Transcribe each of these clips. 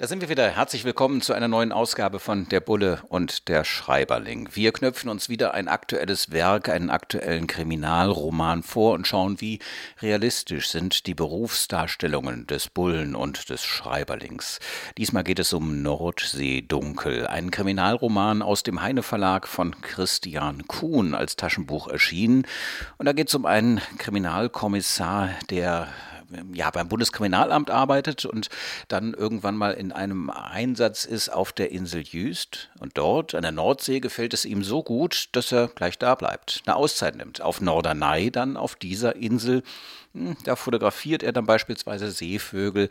Da sind wir wieder. Herzlich willkommen zu einer neuen Ausgabe von Der Bulle und der Schreiberling. Wir knöpfen uns wieder ein aktuelles Werk, einen aktuellen Kriminalroman vor und schauen, wie realistisch sind die Berufsdarstellungen des Bullen und des Schreiberlings. Diesmal geht es um Nordseedunkel, ein Kriminalroman aus dem Heine Verlag von Christian Kuhn als Taschenbuch erschienen. Und da geht es um einen Kriminalkommissar, der ja, beim Bundeskriminalamt arbeitet und dann irgendwann mal in einem Einsatz ist auf der Insel Jüst. Und dort, an der Nordsee, gefällt es ihm so gut, dass er gleich da bleibt, eine Auszeit nimmt. Auf Norderney dann, auf dieser Insel, da fotografiert er dann beispielsweise Seevögel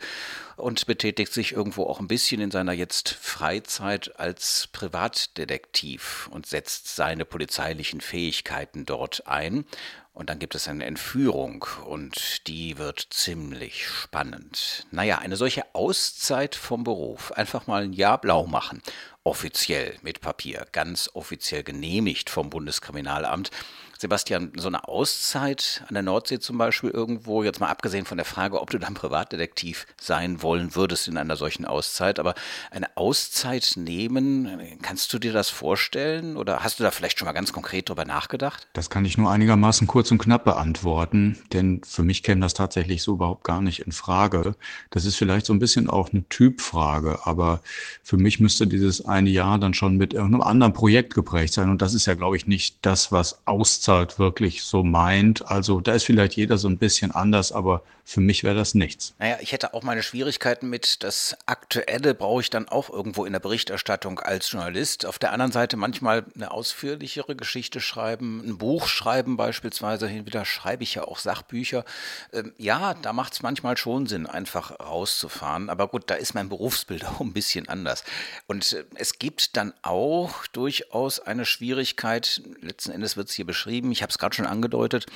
und betätigt sich irgendwo auch ein bisschen in seiner jetzt Freizeit als Privatdetektiv und setzt seine polizeilichen Fähigkeiten dort ein. Und dann gibt es eine Entführung und die wird ziemlich spannend. Naja, eine solche Auszeit vom Beruf, einfach mal ein Jahr blau machen, offiziell mit Papier, ganz offiziell genehmigt vom Bundeskriminalamt. Sebastian, so eine Auszeit an der Nordsee zum Beispiel irgendwo, jetzt mal abgesehen von der Frage, ob du dann Privatdetektiv sein wollen würdest in einer solchen Auszeit, aber eine Auszeit nehmen, kannst du dir das vorstellen oder hast du da vielleicht schon mal ganz konkret drüber nachgedacht? Das kann ich nur einigermaßen kurz und knapp beantworten, denn für mich käme das tatsächlich so überhaupt gar nicht in Frage. Das ist vielleicht so ein bisschen auch eine Typfrage, aber für mich müsste dieses eine Jahr dann schon mit irgendeinem anderen Projekt geprägt sein und das ist ja, glaube ich, nicht das, was Auszeit Mozart wirklich so meint. Also da ist vielleicht jeder so ein bisschen anders, aber für mich wäre das nichts. Naja, ich hätte auch meine Schwierigkeiten mit, das Aktuelle brauche ich dann auch irgendwo in der Berichterstattung als Journalist. Auf der anderen Seite manchmal eine ausführlichere Geschichte schreiben, ein Buch schreiben beispielsweise, hin wieder schreibe ich ja auch Sachbücher. Ähm, ja, da macht es manchmal schon Sinn, einfach rauszufahren. Aber gut, da ist mein Berufsbild auch ein bisschen anders. Und äh, es gibt dann auch durchaus eine Schwierigkeit, letzten Endes wird es hier beschrieben, ich habe es gerade schon angedeutet,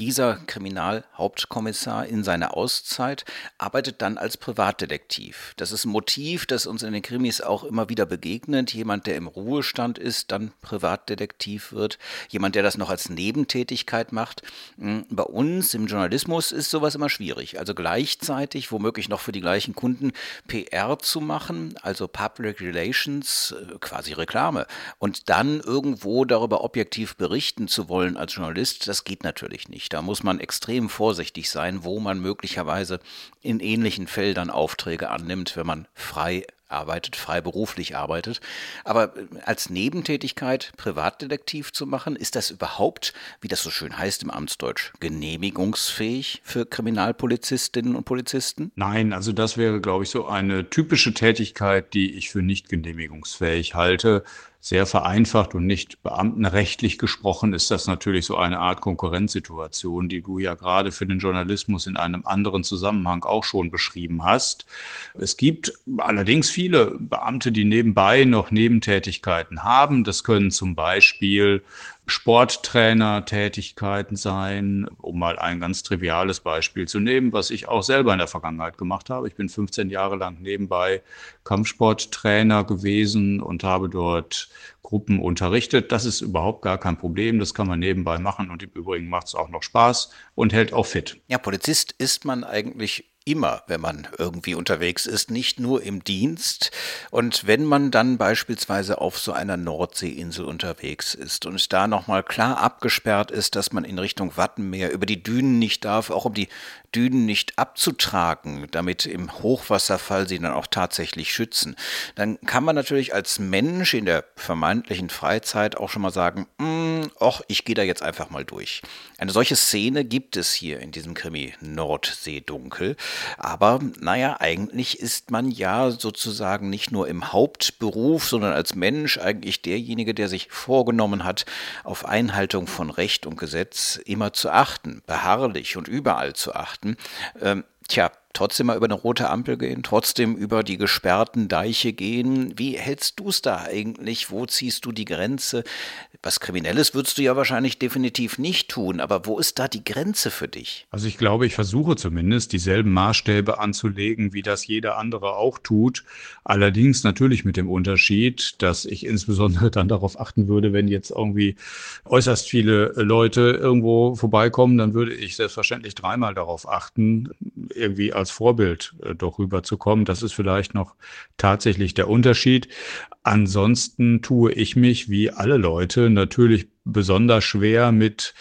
dieser Kriminalhauptkommissar in seiner Auszeit arbeitet dann als Privatdetektiv. Das ist ein Motiv, das uns in den Krimis auch immer wieder begegnet. Jemand, der im Ruhestand ist, dann Privatdetektiv wird. Jemand, der das noch als Nebentätigkeit macht. Hm, bei uns im Journalismus ist sowas immer schwierig. Also gleichzeitig, womöglich noch für die gleichen Kunden, PR zu machen, also Public Relations, äh, quasi Reklame. Und dann irgendwo darüber objektiv berichten zu wollen als Journalist, das geht natürlich nicht. Da muss man extrem vorsichtig sein, wo man möglicherweise in ähnlichen Feldern Aufträge annimmt, wenn man frei arbeitet, freiberuflich arbeitet. Aber äh, als Nebentätigkeit Privatdetektiv zu machen, ist das überhaupt, wie das so schön heißt im Amtsdeutsch, genehmigungsfähig für Kriminalpolizistinnen und Polizisten? Nein, also das wäre, glaube ich, so eine typische Tätigkeit, die ich für nicht genehmigungsfähig halte sehr vereinfacht und nicht beamtenrechtlich gesprochen ist das natürlich so eine Art Konkurrenzsituation, die du ja gerade für den Journalismus in einem anderen Zusammenhang auch schon beschrieben hast. Es gibt allerdings viele Beamte, die nebenbei noch Nebentätigkeiten haben. Das können zum Beispiel Sporttrainer-Tätigkeiten sein, um mal ein ganz triviales Beispiel zu nehmen, was ich auch selber in der Vergangenheit gemacht habe. Ich bin 15 Jahre lang nebenbei Kampfsporttrainer gewesen und habe dort Gruppen unterrichtet. Das ist überhaupt gar kein Problem. Das kann man nebenbei machen und im Übrigen macht es auch noch Spaß und hält auch fit. Ja, Polizist ist man eigentlich immer, wenn man irgendwie unterwegs ist, nicht nur im Dienst. Und wenn man dann beispielsweise auf so einer Nordseeinsel unterwegs ist und da nochmal klar abgesperrt ist, dass man in Richtung Wattenmeer über die Dünen nicht darf, auch um die Dünen nicht abzutragen, damit im Hochwasserfall sie dann auch tatsächlich schützen, dann kann man natürlich als Mensch in der vermeintlichen Freizeit auch schon mal sagen, ach, ich gehe da jetzt einfach mal durch. Eine solche Szene gibt es hier in diesem Krimi Nordseedunkel. Aber naja, eigentlich ist man ja sozusagen nicht nur im Hauptberuf, sondern als Mensch eigentlich derjenige, der sich vorgenommen hat, auf Einhaltung von Recht und Gesetz immer zu achten, beharrlich und überall zu achten. Ähm, Tja, trotzdem mal über eine rote Ampel gehen, trotzdem über die gesperrten Deiche gehen. Wie hältst du es da eigentlich? Wo ziehst du die Grenze? Was Kriminelles würdest du ja wahrscheinlich definitiv nicht tun, aber wo ist da die Grenze für dich? Also ich glaube, ich versuche zumindest dieselben Maßstäbe anzulegen, wie das jeder andere auch tut. Allerdings natürlich mit dem Unterschied, dass ich insbesondere dann darauf achten würde, wenn jetzt irgendwie äußerst viele Leute irgendwo vorbeikommen, dann würde ich selbstverständlich dreimal darauf achten, irgendwie als Vorbild äh, doch rüberzukommen. Das ist vielleicht noch tatsächlich der Unterschied. Ansonsten tue ich mich wie alle Leute natürlich besonders schwer mit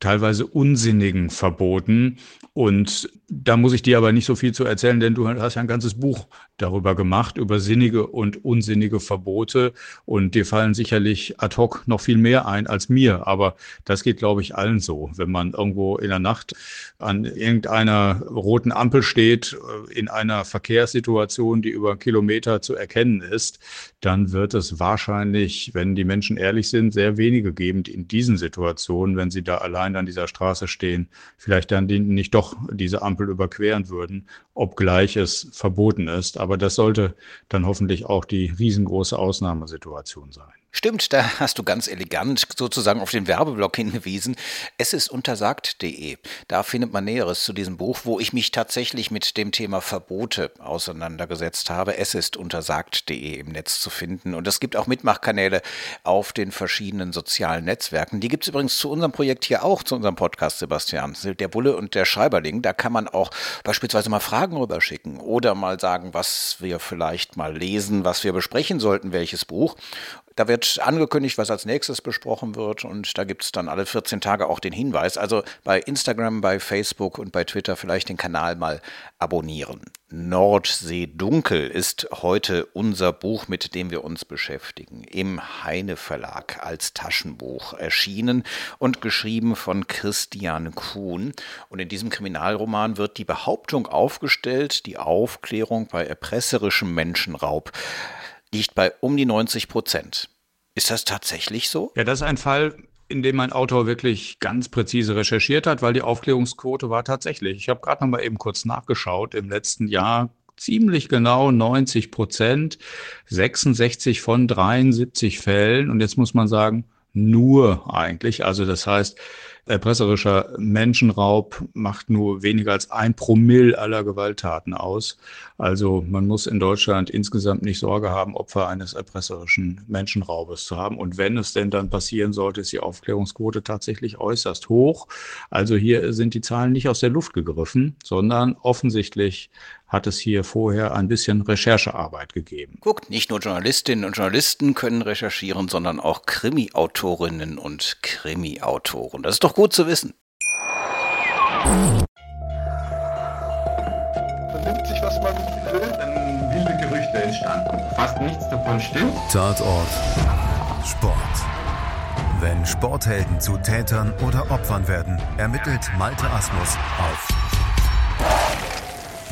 teilweise unsinnigen Verboten. Und da muss ich dir aber nicht so viel zu erzählen, denn du hast ja ein ganzes Buch darüber gemacht, über sinnige und unsinnige Verbote. Und dir fallen sicherlich ad hoc noch viel mehr ein als mir. Aber das geht, glaube ich, allen so. Wenn man irgendwo in der Nacht an irgendeiner roten Ampel steht, äh, in einer Verkehrssituation, die über Kilometer zu erkennen ist, dann wird es wahrscheinlich, wenn die Menschen ehrlich sind, sehr wenige geben, in diesen Situationen, wenn sie da allein an dieser Straße stehen, vielleicht dann nicht doch diese Ampel überqueren würden, obgleich es verboten ist. Aber das sollte dann hoffentlich auch die riesengroße Ausnahmesituation sein. Stimmt, da hast du ganz elegant sozusagen auf den Werbeblock hingewiesen. Es ist untersagt.de. Da findet man Näheres zu diesem Buch, wo ich mich tatsächlich mit dem Thema Verbote auseinandergesetzt habe. Es ist untersagt.de im Netz zu finden. Und es gibt auch Mitmachkanäle auf den verschiedenen sozialen Netzwerken. Die gibt es übrigens zu unserem Projekt hier auch, zu unserem Podcast, Sebastian. Der Bulle und der Schreiberling. Da kann man auch beispielsweise mal Fragen rüberschicken oder mal sagen, was wir vielleicht mal lesen, was wir besprechen sollten, welches Buch. Da wird angekündigt, was als nächstes besprochen wird und da gibt es dann alle 14 Tage auch den Hinweis. Also bei Instagram, bei Facebook und bei Twitter vielleicht den Kanal mal abonnieren. Nordsee Dunkel ist heute unser Buch, mit dem wir uns beschäftigen. Im Heine Verlag als Taschenbuch erschienen und geschrieben von Christian Kuhn. Und in diesem Kriminalroman wird die Behauptung aufgestellt, die Aufklärung bei erpresserischem Menschenraub liegt bei um die 90 Prozent. Ist das tatsächlich so? Ja, das ist ein Fall, in dem mein Autor wirklich ganz präzise recherchiert hat, weil die Aufklärungsquote war tatsächlich. Ich habe gerade noch mal eben kurz nachgeschaut. Im letzten Jahr ziemlich genau 90 Prozent, 66 von 73 Fällen. Und jetzt muss man sagen, nur eigentlich. Also das heißt, erpresserischer Menschenraub macht nur weniger als ein Promille aller Gewalttaten aus. Also man muss in Deutschland insgesamt nicht Sorge haben, Opfer eines erpresserischen Menschenraubes zu haben. Und wenn es denn dann passieren sollte, ist die Aufklärungsquote tatsächlich äußerst hoch. Also hier sind die Zahlen nicht aus der Luft gegriffen, sondern offensichtlich hat es hier vorher ein bisschen Recherchearbeit gegeben. Guckt, nicht nur Journalistinnen und Journalisten können recherchieren, sondern auch Krimi-Autorinnen und Krimi-Autoren. Das ist doch gut zu wissen. Vernimmt sich, was man will, dann wilde Gerüchte entstanden. Fast nichts davon stimmt. Tatort. Sport. Wenn Sporthelden zu Tätern oder Opfern werden, ermittelt Malte Asmus auf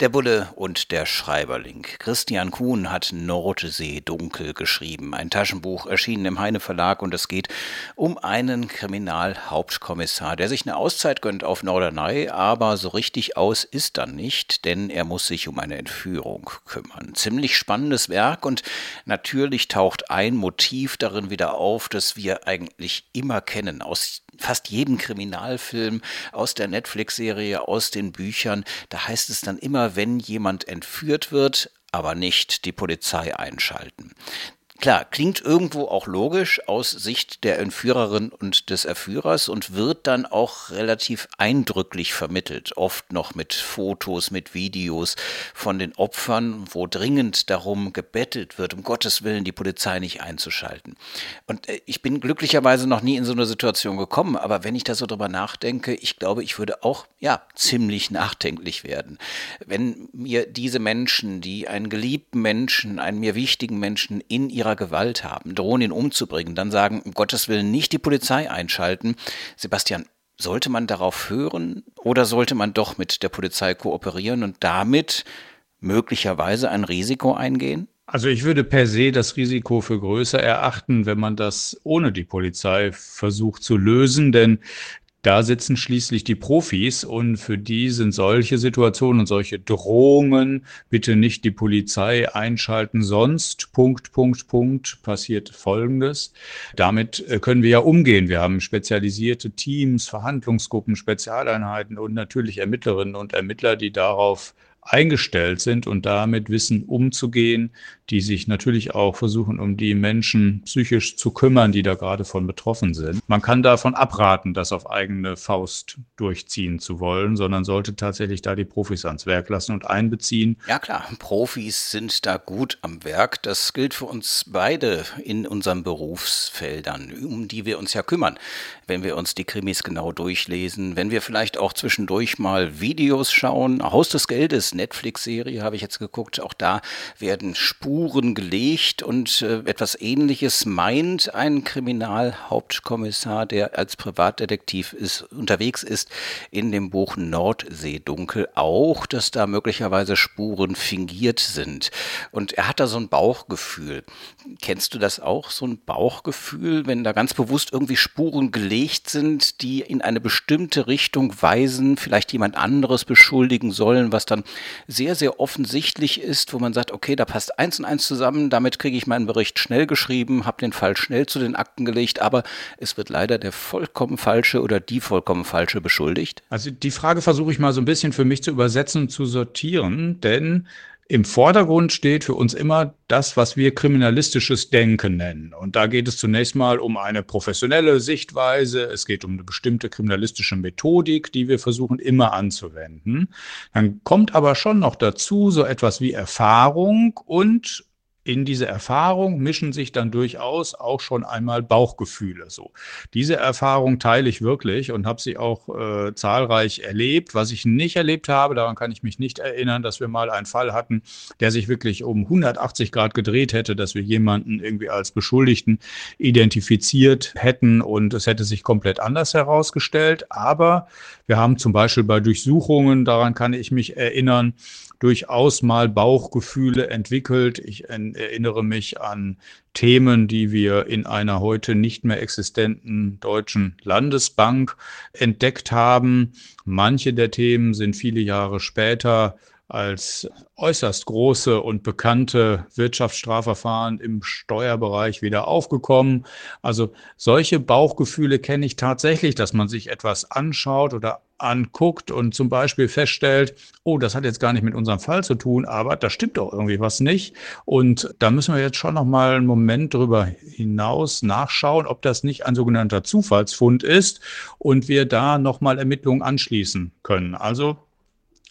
Der Bulle und der Schreiberling. Christian Kuhn hat Nordsee dunkel geschrieben. Ein Taschenbuch erschienen im Heine Verlag und es geht um einen Kriminalhauptkommissar, der sich eine Auszeit gönnt auf Norderney, aber so richtig aus ist dann nicht, denn er muss sich um eine Entführung kümmern. Ziemlich spannendes Werk und natürlich taucht ein Motiv darin wieder auf, das wir eigentlich immer kennen aus fast jedem Kriminalfilm, aus der Netflix-Serie, aus den Büchern. Da heißt es dann immer, wenn jemand entführt wird, aber nicht die Polizei einschalten. Klar, klingt irgendwo auch logisch aus Sicht der Entführerin und des Erführers und wird dann auch relativ eindrücklich vermittelt, oft noch mit Fotos, mit Videos von den Opfern, wo dringend darum gebettelt wird, um Gottes Willen die Polizei nicht einzuschalten. Und äh, ich bin glücklicherweise noch nie in so eine Situation gekommen, aber wenn ich da so drüber nachdenke, ich glaube, ich würde auch, ja, ziemlich nachdenklich werden. Wenn mir diese Menschen, die einen geliebten Menschen, einen mir wichtigen Menschen in ihrer ihrer Gewalt haben, drohen ihn umzubringen, dann sagen, um Gottes Willen nicht die Polizei einschalten. Sebastian, sollte man darauf hören oder sollte man doch mit der Polizei kooperieren und damit möglicherweise ein Risiko eingehen? Also ich würde per se das Risiko für größer erachten, wenn man das ohne die Polizei versucht zu lösen, denn da sitzen schließlich die Profis und für die sind solche Situationen und solche Drohungen, bitte nicht die Polizei einschalten, sonst Punkt, Punkt, Punkt, passiert Folgendes. Damit äh, können wir ja umgehen. Wir haben spezialisierte Teams, Verhandlungsgruppen, Spezialeinheiten und natürlich Ermittlerinnen und Ermittler, die darauf eingestellt sind und damit wissen umzugehen, die sich natürlich auch versuchen, um die Menschen psychisch zu kümmern, die da gerade von betroffen sind. Man kann davon abraten, das auf eigene Faust durchziehen zu wollen, sondern sollte tatsächlich da die Profis ans Werk lassen und einbeziehen. Ja klar, Profis sind da gut am Werk. Das gilt für uns beide in unseren Berufsfeldern, um die wir uns ja kümmern. Wenn wir uns die Krimis genau durchlesen, wenn wir vielleicht auch zwischendurch mal Videos schauen. Haus des Geldes, Netflix-Serie habe ich jetzt geguckt. Auch da werden Spuren gelegt und äh, etwas Ähnliches meint ein Kriminalhauptkommissar, der als Privatdetektiv ist, unterwegs ist, in dem Buch Nordseedunkel auch, dass da möglicherweise Spuren fingiert sind. Und er hat da so ein Bauchgefühl. Kennst du das auch, so ein Bauchgefühl, wenn da ganz bewusst irgendwie Spuren gelegt sind, die in eine bestimmte Richtung weisen, vielleicht jemand anderes beschuldigen sollen, was dann sehr, sehr offensichtlich ist, wo man sagt, okay, da passt eins und eins zusammen, damit kriege ich meinen Bericht schnell geschrieben, habe den Fall schnell zu den Akten gelegt, aber es wird leider der vollkommen falsche oder die vollkommen falsche beschuldigt? Also die Frage versuche ich mal so ein bisschen für mich zu übersetzen und zu sortieren, denn im Vordergrund steht für uns immer das, was wir kriminalistisches Denken nennen. Und da geht es zunächst mal um eine professionelle Sichtweise. Es geht um eine bestimmte kriminalistische Methodik, die wir versuchen immer anzuwenden. Dann kommt aber schon noch dazu so etwas wie Erfahrung und in diese Erfahrung mischen sich dann durchaus auch schon einmal Bauchgefühle. So, diese Erfahrung teile ich wirklich und habe sie auch äh, zahlreich erlebt. Was ich nicht erlebt habe, daran kann ich mich nicht erinnern, dass wir mal einen Fall hatten, der sich wirklich um 180 Grad gedreht hätte, dass wir jemanden irgendwie als Beschuldigten identifiziert hätten und es hätte sich komplett anders herausgestellt. Aber wir haben zum Beispiel bei Durchsuchungen, daran kann ich mich erinnern, durchaus mal Bauchgefühle entwickelt. Ich erinnere mich an Themen, die wir in einer heute nicht mehr existenten deutschen Landesbank entdeckt haben. Manche der Themen sind viele Jahre später als äußerst große und bekannte Wirtschaftsstrafverfahren im Steuerbereich wieder aufgekommen. Also solche Bauchgefühle kenne ich tatsächlich, dass man sich etwas anschaut oder anguckt und zum Beispiel feststellt, oh, das hat jetzt gar nicht mit unserem Fall zu tun, aber da stimmt doch irgendwie was nicht. Und da müssen wir jetzt schon noch mal einen Moment drüber hinaus nachschauen, ob das nicht ein sogenannter Zufallsfund ist und wir da noch mal Ermittlungen anschließen können. Also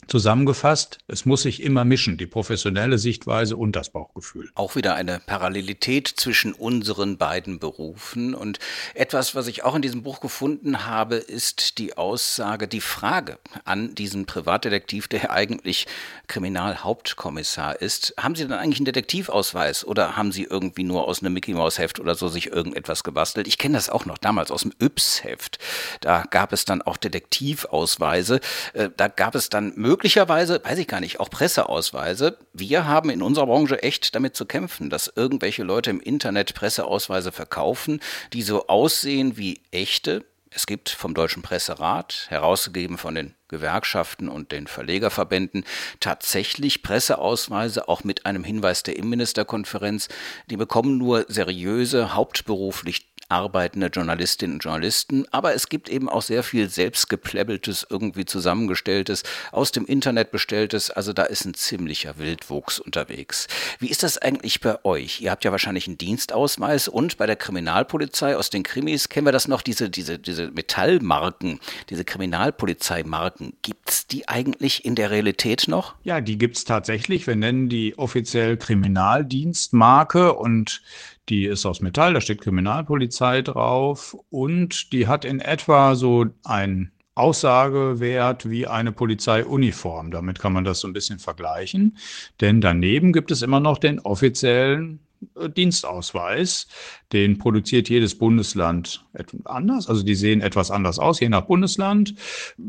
Zusammengefasst, es muss sich immer mischen, die professionelle Sichtweise und das Bauchgefühl. Auch wieder eine Parallelität zwischen unseren beiden Berufen. Und etwas, was ich auch in diesem Buch gefunden habe, ist die Aussage, die Frage an diesen Privatdetektiv, der eigentlich Kriminalhauptkommissar ist. Haben Sie dann eigentlich einen Detektivausweis oder haben Sie irgendwie nur aus einem Mickey Maus Heft oder so sich irgendetwas gebastelt? Ich kenne das auch noch damals aus dem Yps-Heft. Da gab es dann auch Detektivausweise. Äh, da gab es dann Möglichkeiten, möglicherweise, weiß ich gar nicht, auch Presseausweise. Wir haben in unserer Branche echt damit zu kämpfen, dass irgendwelche Leute im Internet Presseausweise verkaufen, die so aussehen wie echte. Es gibt vom Deutschen Presserat, herausgegeben von den Gewerkschaften und den Verlegerverbänden, tatsächlich Presseausweise, auch mit einem Hinweis der Innenministerkonferenz. Die bekommen nur seriöse, hauptberuflich arbeitende Journalistinnen und Journalisten, aber es gibt eben auch sehr viel selbstgepläbbeltes, irgendwie zusammengestelltes, aus dem Internet bestelltes, also da ist ein ziemlicher Wildwuchs unterwegs. Wie ist das eigentlich bei euch? Ihr habt ja wahrscheinlich einen Dienstausweis und bei der Kriminalpolizei aus den Krimis kennen wir das noch, diese, diese, diese Metallmarken, diese Kriminalpolizeimarken. Gibt es die eigentlich in der Realität noch? Ja, die gibt es tatsächlich. Wir nennen die offiziell Kriminaldienstmarke und die ist aus Metall, da steht Kriminalpolizei drauf und die hat in etwa so ein Aussagewert wie eine Polizeiuniform. Damit kann man das so ein bisschen vergleichen. Denn daneben gibt es immer noch den offiziellen äh, Dienstausweis. Den produziert jedes Bundesland anders. Also die sehen etwas anders aus, je nach Bundesland.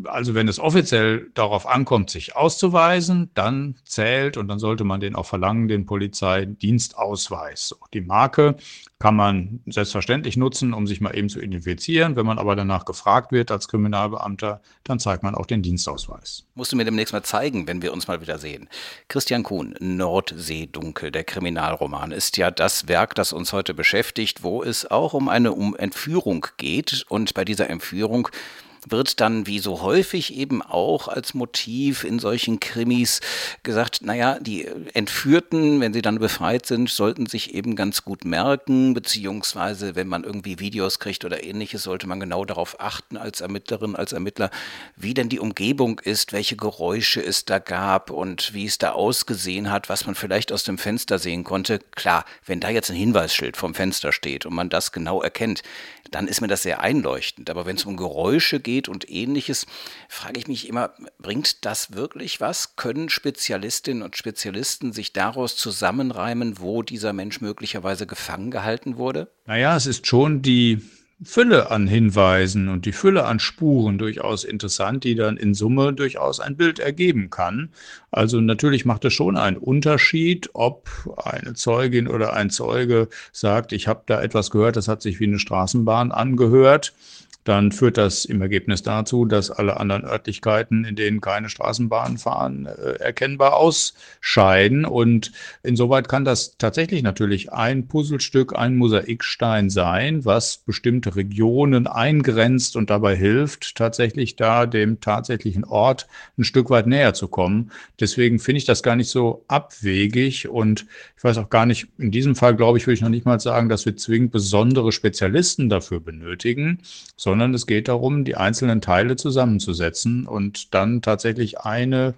Also wenn es offiziell darauf ankommt, sich auszuweisen, dann zählt und dann sollte man den auch verlangen, den Polizeidienstausweis. Die Marke kann man selbstverständlich nutzen, um sich mal eben zu identifizieren. Wenn man aber danach gefragt wird als Kriminalbeamter, dann zeigt man auch den Dienstausweis. Musst du mir demnächst mal zeigen, wenn wir uns mal wieder sehen. Christian Kuhn, Nordseedunkel, der Kriminalroman, ist ja das Werk, das uns heute beschäftigt, wo es auch um eine um Entführung geht. Und bei dieser Entführung wird dann wie so häufig eben auch als Motiv in solchen Krimis gesagt, naja, die Entführten, wenn sie dann befreit sind, sollten sich eben ganz gut merken, beziehungsweise wenn man irgendwie Videos kriegt oder ähnliches, sollte man genau darauf achten als Ermittlerin, als Ermittler, wie denn die Umgebung ist, welche Geräusche es da gab und wie es da ausgesehen hat, was man vielleicht aus dem Fenster sehen konnte. Klar, wenn da jetzt ein Hinweisschild vom Fenster steht und man das genau erkennt, dann ist mir das sehr einleuchtend. Aber wenn es um Geräusche geht und ähnliches, frage ich mich immer, bringt das wirklich was? Können Spezialistinnen und Spezialisten sich daraus zusammenreimen, wo dieser Mensch möglicherweise gefangen gehalten wurde? Naja, es ist schon die Fülle an Hinweisen und die Fülle an Spuren durchaus interessant, die dann in Summe durchaus ein Bild ergeben kann. Also natürlich macht es schon einen Unterschied, ob eine Zeugin oder ein Zeuge sagt, ich habe da etwas gehört, das hat sich wie eine Straßenbahn angehört dann führt das im Ergebnis dazu, dass alle anderen Örtlichkeiten, in denen keine Straßenbahnen fahren, äh, erkennbar ausscheiden. Und insoweit kann das tatsächlich natürlich ein Puzzlestück, ein Mosaikstein sein, was bestimmte Regionen eingrenzt und dabei hilft, tatsächlich da dem tatsächlichen Ort ein Stück weit näher zu kommen. Deswegen finde ich das gar nicht so abwegig und ich weiß auch gar nicht, in diesem Fall glaube ich, würde ich noch nicht mal sagen, dass wir zwingend besondere Spezialisten dafür benötigen, sondern sondern es geht darum, die einzelnen Teile zusammenzusetzen und dann tatsächlich eine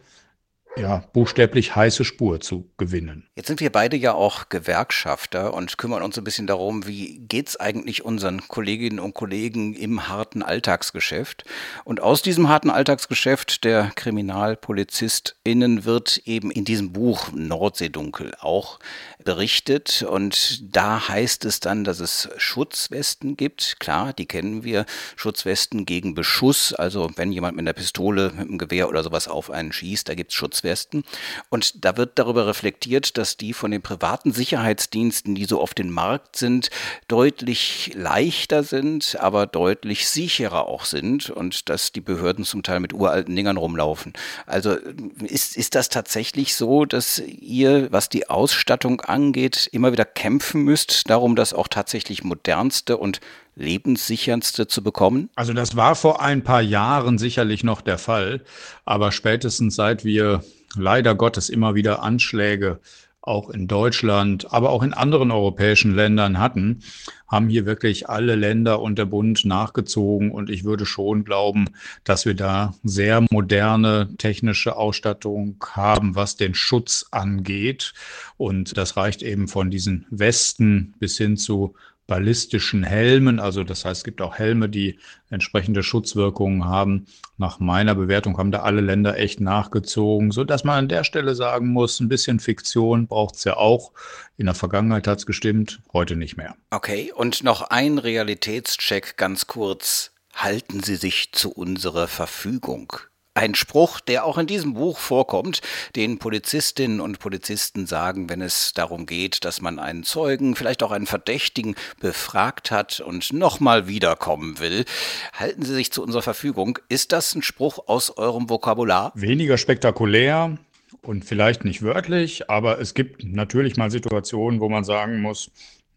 ja, buchstäblich heiße Spur zu gewinnen. Jetzt sind wir beide ja auch Gewerkschafter und kümmern uns ein bisschen darum, wie geht es eigentlich unseren Kolleginnen und Kollegen im harten Alltagsgeschäft. Und aus diesem harten Alltagsgeschäft der KriminalpolizistInnen wird eben in diesem Buch Nordseedunkel auch berichtet. Und da heißt es dann, dass es Schutzwesten gibt. Klar, die kennen wir. Schutzwesten gegen Beschuss. Also wenn jemand mit einer Pistole, mit einem Gewehr oder sowas auf einen schießt, da gibt es Schutzwesten. Westwesten. Und da wird darüber reflektiert, dass die von den privaten Sicherheitsdiensten, die so auf den Markt sind, deutlich leichter sind, aber deutlich sicherer auch sind und dass die Behörden zum Teil mit uralten Dingern rumlaufen. Also ist, ist das tatsächlich so, dass ihr, was die Ausstattung angeht, immer wieder kämpfen müsst, darum, dass auch tatsächlich modernste und lebenssicherndste zu bekommen? Also das war vor ein paar Jahren sicherlich noch der Fall, aber spätestens seit wir leider Gottes immer wieder Anschläge auch in Deutschland, aber auch in anderen europäischen Ländern hatten, haben hier wirklich alle Länder und der Bund nachgezogen. Und ich würde schon glauben, dass wir da sehr moderne technische Ausstattung haben, was den Schutz angeht. Und das reicht eben von diesen Westen bis hin zu ballistischen Helmen. Also das heißt, es gibt auch Helme, die entsprechende Schutzwirkungen haben. Nach meiner Bewertung haben da alle Länder echt nachgezogen, so dass man an der Stelle sagen muss, ein bisschen Fiktion braucht es ja auch. In der Vergangenheit hat es gestimmt, heute nicht mehr. Okay, und noch ein Realitätscheck ganz kurz. Halten Sie sich zu unserer Verfügung. Ein Spruch, der auch in diesem Buch vorkommt, den Polizistinnen und Polizisten sagen, wenn es darum geht, dass man einen Zeugen, vielleicht auch einen Verdächtigen befragt hat und nochmal wiederkommen will. Halten Sie sich zu unserer Verfügung. Ist das ein Spruch aus eurem Vokabular? Weniger spektakulär und vielleicht nicht wörtlich, aber es gibt natürlich mal Situationen, wo man sagen muss,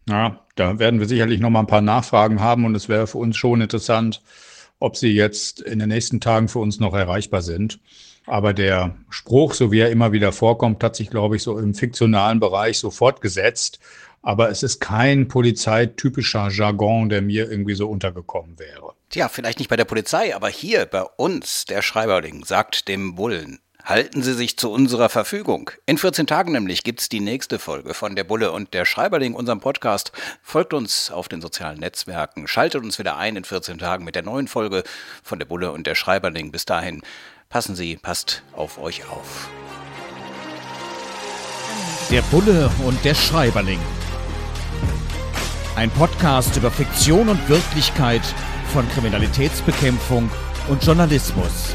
na, da werden wir sicherlich noch mal ein paar Nachfragen haben und es wäre für uns schon interessant, ob sie jetzt in den nächsten Tagen für uns noch erreichbar sind. Aber der Spruch, so wie er immer wieder vorkommt, hat sich, glaube ich, so im fiktionalen Bereich so fortgesetzt. Aber es ist kein polizeitypischer Jargon, der mir irgendwie so untergekommen wäre. Tja, vielleicht nicht bei der Polizei, aber hier bei uns, der Schreiberling, sagt dem Bullen, Halten Sie sich zu unserer Verfügung. In 14 Tagen nämlich gibt's die nächste Folge von Der Bulle und der Schreiberling, unserem Podcast. Folgt uns auf den sozialen Netzwerken, schaltet uns wieder ein in 14 Tagen mit der neuen Folge von Der Bulle und der Schreiberling. Bis dahin, passen Sie, passt auf euch auf. Der Bulle und der Schreiberling. Ein Podcast über Fiktion und Wirklichkeit von Kriminalitätsbekämpfung und Journalismus.